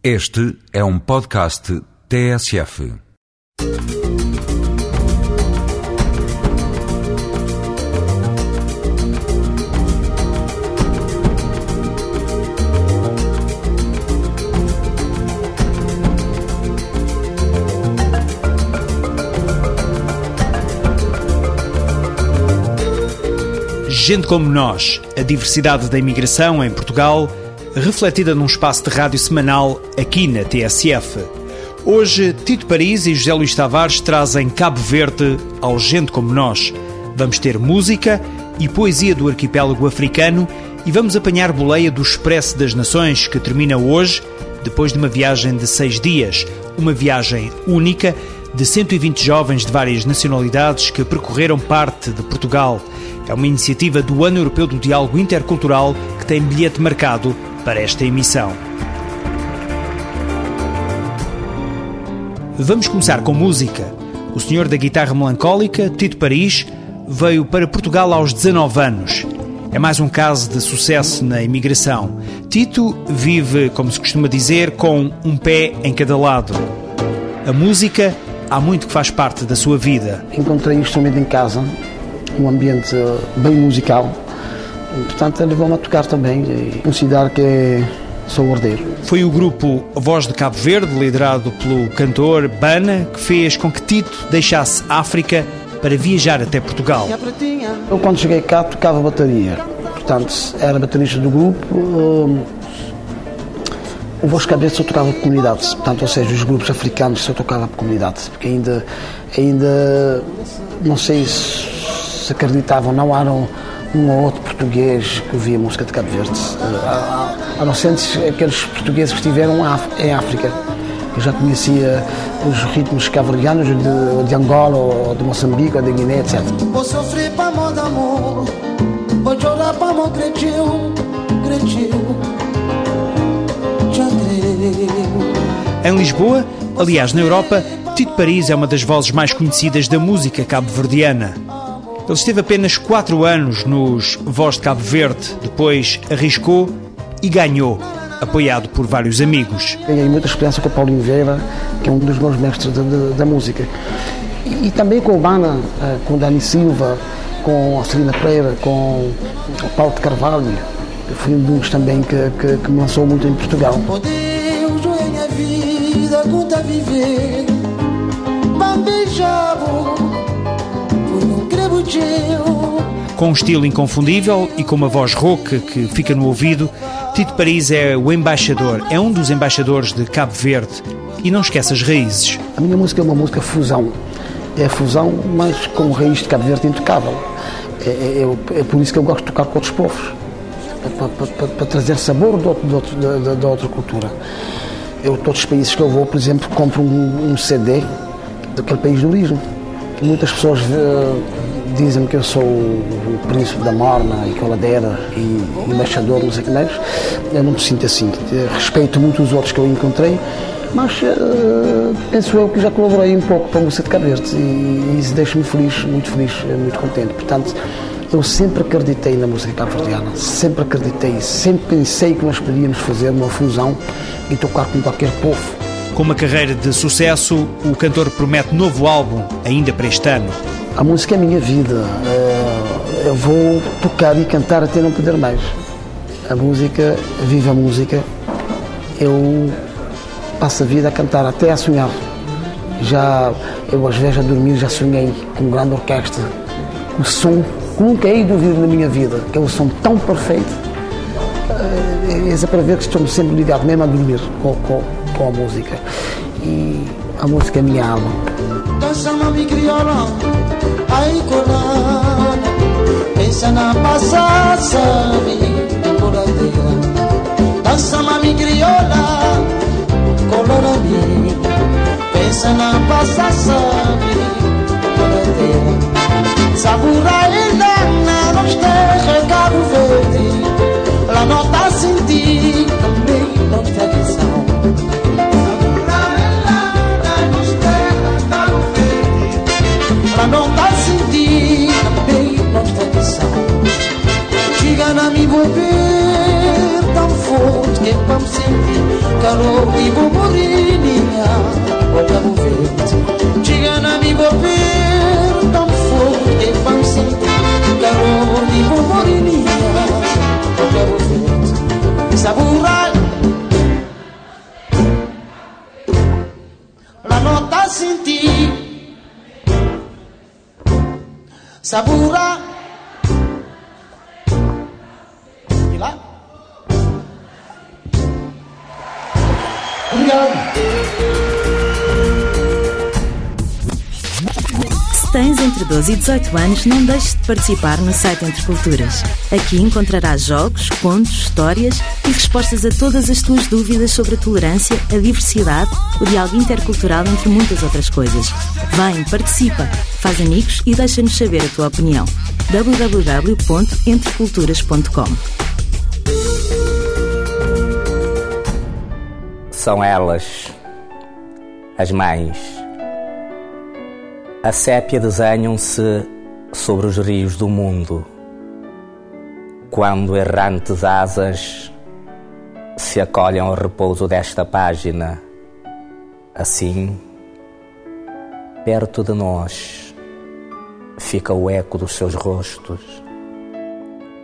Este é um podcast TSF. Gente como nós, a diversidade da imigração em Portugal, refletida num espaço de rádio semanal aqui na TSF. Hoje, Tito Paris e José Luís Tavares trazem Cabo Verde ao Gente como nós. Vamos ter música e poesia do arquipélago africano e vamos apanhar boleia do Expresso das Nações que termina hoje, depois de uma viagem de seis dias. Uma viagem única de 120 jovens de várias nacionalidades que percorreram parte de Portugal. É uma iniciativa do Ano Europeu do Diálogo Intercultural que tem bilhete marcado para esta emissão. Vamos começar com música. O senhor da guitarra melancólica, Tito Paris, veio para Portugal aos 19 anos. É mais um caso de sucesso na imigração. Tito vive, como se costuma dizer, com um pé em cada lado. A música há muito que faz parte da sua vida. Encontrei o instrumento em casa, um ambiente bem musical. Portanto, levou-me a tocar também e considero que sou ordeiro. Foi o grupo Voz de Cabo Verde, liderado pelo cantor Bana, que fez com que Tito deixasse África para viajar até Portugal. Eu, quando cheguei cá, tocava bateria. Portanto, era baterista do grupo. Hum, o Voz de Cabeça só tocava por comunidades. Portanto, ou seja, os grupos africanos só tocava por comunidades. Porque ainda, ainda não sei se se acreditavam, não eram um ou outro português que ouvia música de Cabo Verde. Não ser aqueles portugueses que estiveram em África. Eu já conhecia os ritmos cabo-verdianos de, de, Angola, ou de Moçambique, ou de Guiné, etc. Vou sofrer para amor de amor, vou chorar para amor cretinho, cretinho, Em Lisboa, aliás na Europa, Tito Paris é uma das vozes mais conhecidas da música cabo-verdiana. Ele esteve apenas 4 anos nos Voz de Cabo Verde, depois arriscou e ganhou, apoiado por vários amigos. Ganhei muita experiência com o Paulinho Vieira, que é um dos meus mestres da, da, da música. E, e, também com o Bana, eh, com o Dani Silva, com a Celina Pereira, com o Paulo de Carvalho. Foi um dos também que, que, que me lançou muito em Portugal. Oh Deus, minha vida, conta viver, bambejavo. Com um estilo inconfundível e com uma voz rouca que fica no ouvido, Tito Paris é o embaixador, é um dos embaixadores de Cabo Verde. E não esquece as raízes. A minha música é uma música fusão. É fusão, mas com raiz de Cabo Verde intocável. É, é, é, por isso que eu gosto de tocar com outros povos. Para, para, para, para trazer sabor de, outra cultura. Eu, todos os países que eu vou, por exemplo, compro um, um CD daquele país de origem. Muitas pessoas uh, dizem que eu sou o príncipe da morna e coladeira e embaixador, não sei que mais. Eu não me sinto assim. Respeito muito os outros que eu encontrei, mas uh, penso eu que já colaborei um pouco para a música de Cabo Verde e, isso deixa-me feliz, muito feliz, muito contente. Portanto, eu sempre acreditei na música cabo-verdiana, sempre acreditei, sempre pensei que nós podíamos fazer uma fusão e tocar com qualquer povo. Com uma carreira de sucesso, o cantor promete novo álbum ainda para este ano. A música é a minha vida. Eu vou tocar e cantar até não poder mais. A música, viva a música. Eu passo a vida a cantar, até a sonhar. Já, eu às vezes a dormir já sonhei com grande orquestra. O som nunca hei de ouvir na minha vida, que é um som tão perfeito. É, é para ver que estou sempre ligado mesmo a dormir com, com, com a música. E a música é a minha alma. Dança mami criola, ai colada Pensa na passada, coladeira Dança mami criola, colorami Pensa na passada, coladeira Sabura ainda na nostalgia Cabo Verde. La nota senti, o vento Chega na me ver Tão forte de pança Calor de burburinha Olha o vento Saburai La nota senti. Sabura E lá Se tens entre 12 e 18 anos, não deixes de participar no site Entre Culturas. Aqui encontrarás jogos, contos, histórias e respostas a todas as tuas dúvidas sobre a tolerância, a diversidade, o diálogo intercultural, entre muitas outras coisas. Vem, participa, faz amigos e deixa-nos saber a tua opinião. www.entreculturas.com São elas, as mães. A sépia desenham-se sobre os rios do mundo, quando errantes asas se acolhem ao repouso desta página. Assim, perto de nós, fica o eco dos seus rostos,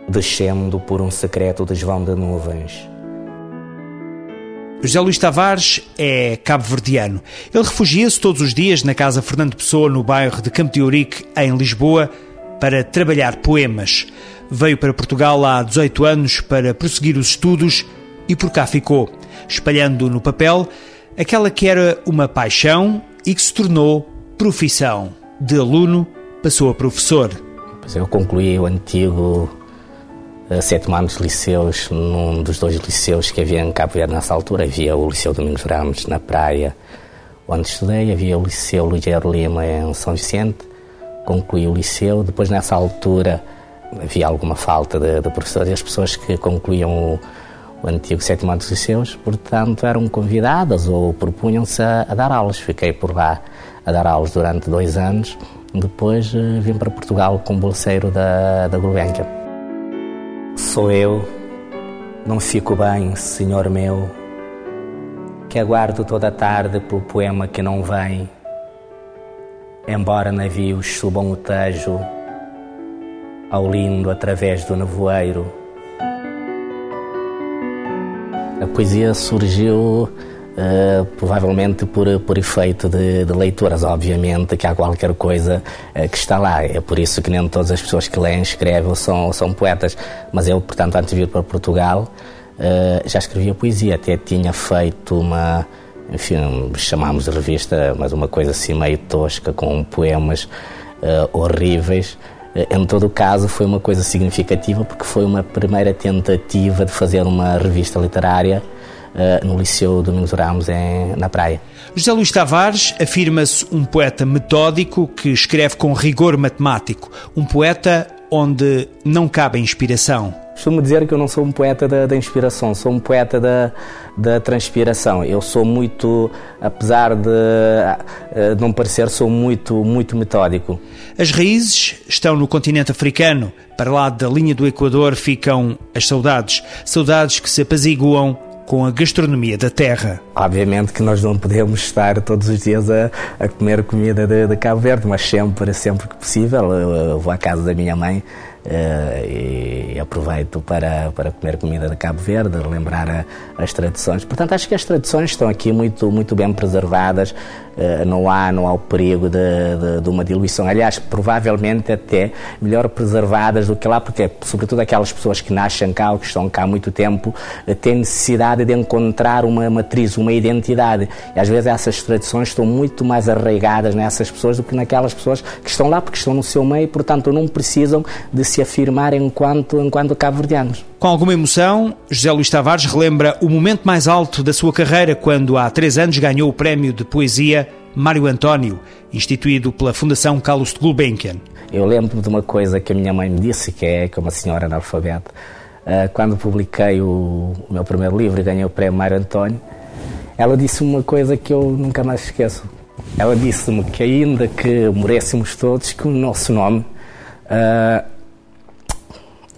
descendo por um secreto desvão de nuvens. José Luís Tavares é cabo-verdiano. Ele refugia-se todos os dias na Casa Fernando Pessoa, no bairro de Campo de Ourique, em Lisboa, para trabalhar poemas. Veio para Portugal há 18 anos para prosseguir os estudos e por cá ficou, espalhando no papel aquela que era uma paixão e que se tornou profissão. De aluno passou a professor. Eu concluí o antigo uh, sétimo ano de liceus num dos dois liceus que havia em Cabo Verde nessa altura. Havia o Liceu Domingos Ramos, na praia, onde estudei. Havia o Liceu Luís Lima, em São Vicente. Concluí o liceu. Depois, nessa altura, havia alguma falta de, de professores e as pessoas que concluíam o, o antigo sétimo ano dos liceus, portanto, eram convidadas ou propunham-se a, a, dar aulas. Fiquei por lá a dar aulas durante dois anos. Depois uh, vim para Portugal como bolseiro da, da Gulbenkian. Sou eu, não fico bem, senhor meu, que aguardo toda a tarde pelo poema que não vem, embora navios subam o Tejo ao lindo através do nevoeiro. A poesia surgiu uh, provavelmente por, por efeito de, de, leituras, obviamente, que há qualquer coisa uh, que está lá. É por isso que nem todas as pessoas que leem, escrevem são, são poetas. Mas eu, portanto, antes de vir para Portugal, uh, já escrevia poesia. Até tinha feito uma, enfim, chamámos de revista, mas uma coisa assim meio tosca, com poemas horríveis. Em todo o caso, foi uma coisa significativa porque foi uma primeira tentativa de fazer uma revista literária no Liceu Domingos Ramos, em, na praia. José Luís Tavares afirma-se um poeta metódico que escreve com rigor matemático, um poeta onde não cabe inspiração. Costumo dizer que eu não sou um poeta da, da, inspiração, sou um poeta da, da transpiração. Eu sou muito, apesar de uh, não parecer, sou muito, muito metódico. As raízes estão no continente africano. Para lá da linha do Equador ficam as saudades. Saudades que se apaziguam com a gastronomia da terra. Obviamente que nós não podemos estar todos os dias a, a comer comida de, de, Cabo Verde, mas sempre, sempre que possível, eu vou à casa da minha mãe uh, e aproveito para, para comer comida de Cabo Verde, relembrar a, as tradições. Portanto, acho que as tradições estão aqui muito, muito bem preservadas, não, há, não há o perigo de, de, de, uma diluição. Aliás, provavelmente até melhor preservadas do que lá, porque, sobretudo, aquelas pessoas que nascem cá ou que estão cá há muito tempo uh, têm necessidade de encontrar uma matriz, uma identidade. E às vezes essas tradições estão muito mais arraigadas nessas pessoas do que naquelas pessoas que estão lá porque estão no seu meio, portanto, não precisam de se afirmar enquanto, enquanto cabo-verdianos. Com alguma emoção, José Luís Tavares relembra o momento mais alto da sua carreira quando, há três anos, ganhou o prémio de poesia Mário António, instituído pela Fundação Carlos de Gulbenkian. Eu lembro de uma coisa que a minha mãe me disse, que é que uma senhora analfabeta, ah, quando publiquei o, meu primeiro livro e ganhei o prémio Mário António, ela disse uma coisa que eu nunca mais esqueço. Ela disse-me que ainda que moréssemos todos, que o nosso nome uh,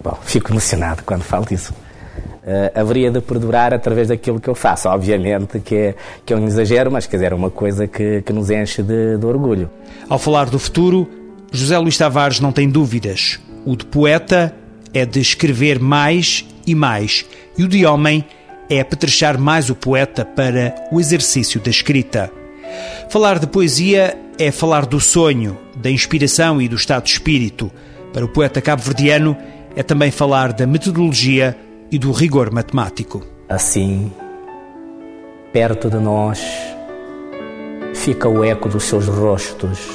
Bom, fico emocionado quando falo disso. uh, haveria de perdurar através daquilo que eu faço. Obviamente que é, que é um exagero, mas quer dizer, é uma coisa que, que nos enche de, de orgulho. Ao falar do futuro, José Luís Tavares não tem dúvidas. O de poeta é de escrever mais e mais, e o de homem é apetrechar mais o poeta para o exercício da escrita. Falar de poesia é falar do sonho, da inspiração e do estado de espírito. Para o poeta cabo-verdiano, é também falar da metodologia e do rigor matemático. Assim, perto de nós, fica o eco dos seus rostos,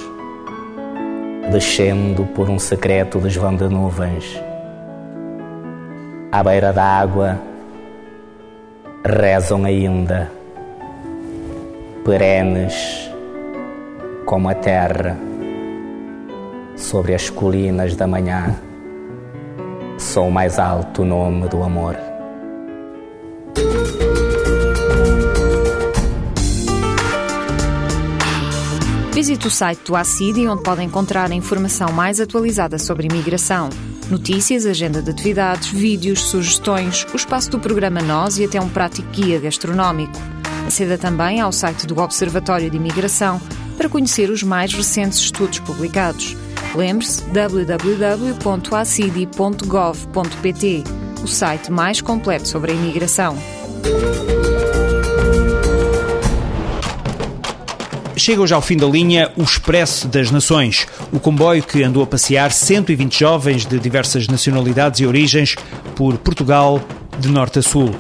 descendo por um secreto desvão de nuvens. À beira da água, rezam ainda, perenes como a terra, sobre as colinas da manhã, sou o mais alto nome do amor. Visite o site do ACIDI, onde pode encontrar a informação mais atualizada sobre imigração. Notícias, agenda de atividades, vídeos, sugestões, o espaço do programa Nós e até um prático guia gastronómico. Aceda também ao site do Observatório de Imigração para conhecer os mais recentes estudos publicados. Lembre-se www.acidi.gov.pt, o site mais completo sobre a imigração. Chega hoje ao fim da linha o Expresso das Nações, o comboio que andou a passear 120 jovens de diversas nacionalidades e origens por Portugal, de norte a sul.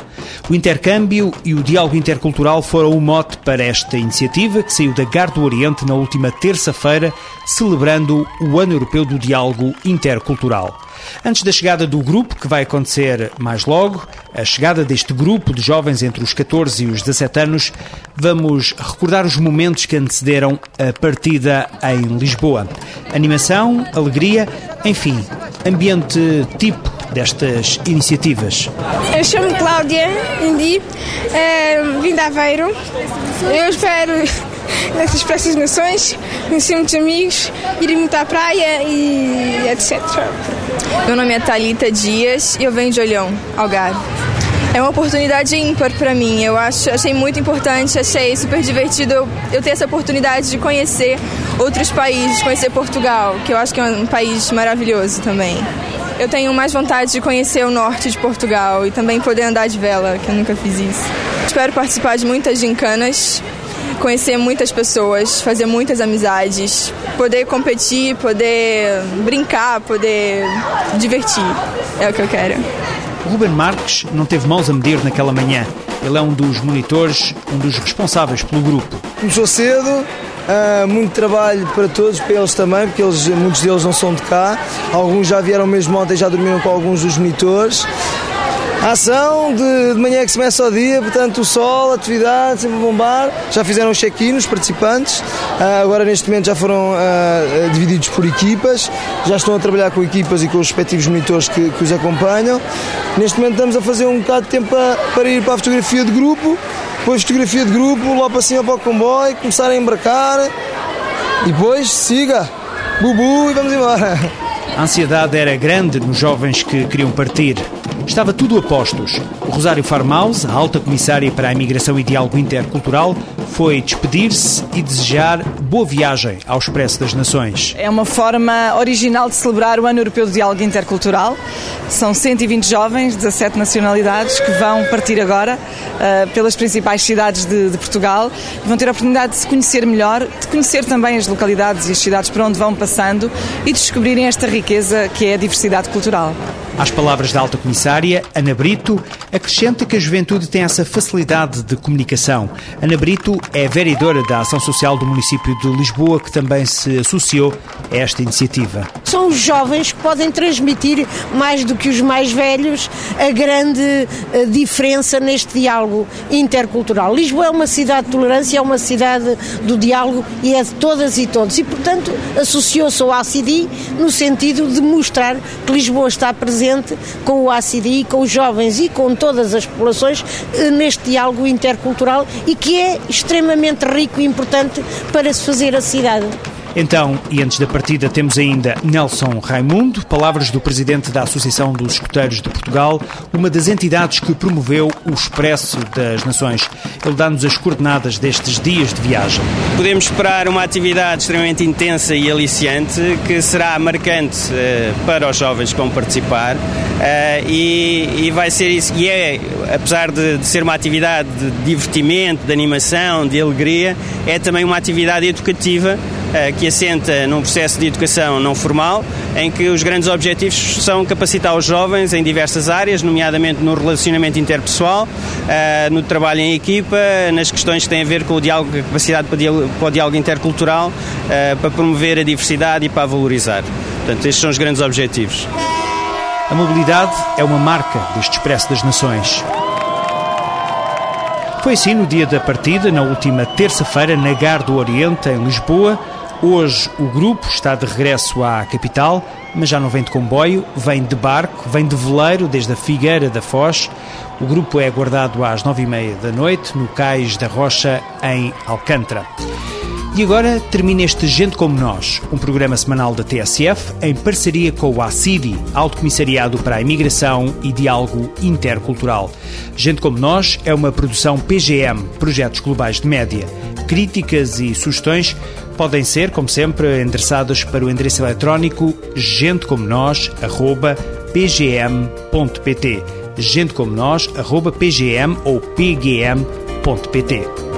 O intercâmbio e o diálogo intercultural foram o mote para esta iniciativa que saiu da Gar do Oriente na última terça-feira, celebrando o Ano Europeu do Diálogo Intercultural. Antes da chegada do grupo, que vai acontecer mais logo, a chegada deste grupo de jovens entre os 14 e os 17 anos, vamos recordar os momentos que antecederam a partida em Lisboa. Animação, alegria, enfim, ambiente tipo destas iniciativas. Eu chamo Cláudia Indi, é, vim de Aveiro. Eu espero nessas festas nações, conhecer muitos amigos, ir muito à praia e etc. Meu nome é Talita Dias e eu venho de Olhão, Algarve. É uma oportunidade ímpar para mim. Eu acho, achei muito importante, achei super divertido eu, eu, ter essa oportunidade de conhecer outros países, conhecer Portugal, que eu acho que é um país maravilhoso também. Eu tenho mais vontade de conhecer o norte de Portugal e também poder andar de vela, que eu nunca fiz isso. Espero participar de muitas gincanas, conhecer muitas pessoas, fazer muitas amizades, poder competir, poder brincar, poder divertir. É o que eu quero. Ruben Marques não teve mãos a medir naquela manhã. Ele é um dos monitores, um dos responsáveis pelo grupo. Começou cedo, Uh, muito trabalho para todos, para eles também, porque eles, muitos deles não são de cá. Alguns já vieram mesmo ontem, já dormiram com alguns dos monitores. A ação de, de manhã que se começa o dia, portanto o sol, a atividade, sempre a bombar. Já fizeram check-in os participantes, uh, agora neste momento já foram uh, divididos por equipas, já estão a trabalhar com equipas e com os respectivos monitores que, que os acompanham. Neste momento estamos a fazer um bocado de tempo para, para ir para a fotografia de grupo, depois fotografia de grupo, lá para cima para o comboio, começar a embarcar e depois siga, bubu e vamos embora. A ansiedade era grande nos jovens que queriam partir. Estava tudo a postos. Rosário Farmaus, a alta comissária para a imigração e diálogo intercultural, foi despedir-se e desejar boa viagem ao Expresso das Nações. É uma forma original de celebrar o Ano Europeu de Diálogo Intercultural. São 120 jovens, 17 nacionalidades, que vão partir agora uh, pelas principais cidades de, de Portugal. Vão ter a oportunidade de se conhecer melhor, de conhecer também as localidades e as cidades por onde vão passando e de descobrirem esta riqueza que é a diversidade cultural. Às palavras da alta comissária, Ana Brito acrescenta que a juventude tem essa facilidade de comunicação. Ana Brito é vereadora da Ação Social do município de Lisboa, que também se associou a esta iniciativa. São os jovens que podem transmitir, mais do que os mais velhos, a grande eh, diferença neste diálogo intercultural. Lisboa é uma cidade de tolerância, é uma cidade do diálogo e é de todas e todos. E, portanto, associou-se ao ACD no sentido de mostrar que Lisboa está presente com o ACD, com os jovens e com todas as populações eh, neste diálogo intercultural e que é extremamente rico e importante para se fazer a cidade. Então, e antes da partida, temos ainda Nelson Raimundo, palavras do presidente da Associação dos Escuteiros de Portugal, uma das entidades que promoveu o Expresso das Nações. Ele dá-nos as coordenadas destes dias de viagem. Podemos esperar uma atividade extremamente intensa e aliciante, que será marcante uh, para os jovens que vão participar. Uh, e, vai ser isso. E é, apesar de, ser uma atividade de divertimento, de animação, de alegria, é também uma atividade educativa eh, que assenta num processo de educação não formal, em que os grandes objetivos são capacitar os jovens em diversas áreas, nomeadamente no relacionamento interpessoal, eh, no trabalho em equipa, nas questões que têm a ver com o diálogo, a capacidade para o diálogo intercultural, eh, para promover a diversidade e para a valorizar. Portanto, estes são os grandes objetivos. A mobilidade é uma marca deste Expresso das Nações. Foi assim no dia da partida, na última terça-feira, na Gar do Oriente, em Lisboa, Hoje o grupo está de regresso à capital, mas já não vem de comboio, vem de barco, vem de veleiro desde a Figueira da Foz. O grupo é aguardado às nove e meia da noite no Cais da Rocha, em Alcântara. E agora termina este Gente Como Nós, um programa semanal da TSF em parceria com o ACIDI, Alto Comissariado para a Imigração e Diálogo Intercultural. Gente Como Nós é uma produção PGM, Projetos Globais de Média. Críticas e sugestões podem ser, como sempre, endereçadas para o endereço eletrónico gentecomonos.pgm.pt gentecomonos.pgm ou pgm.pt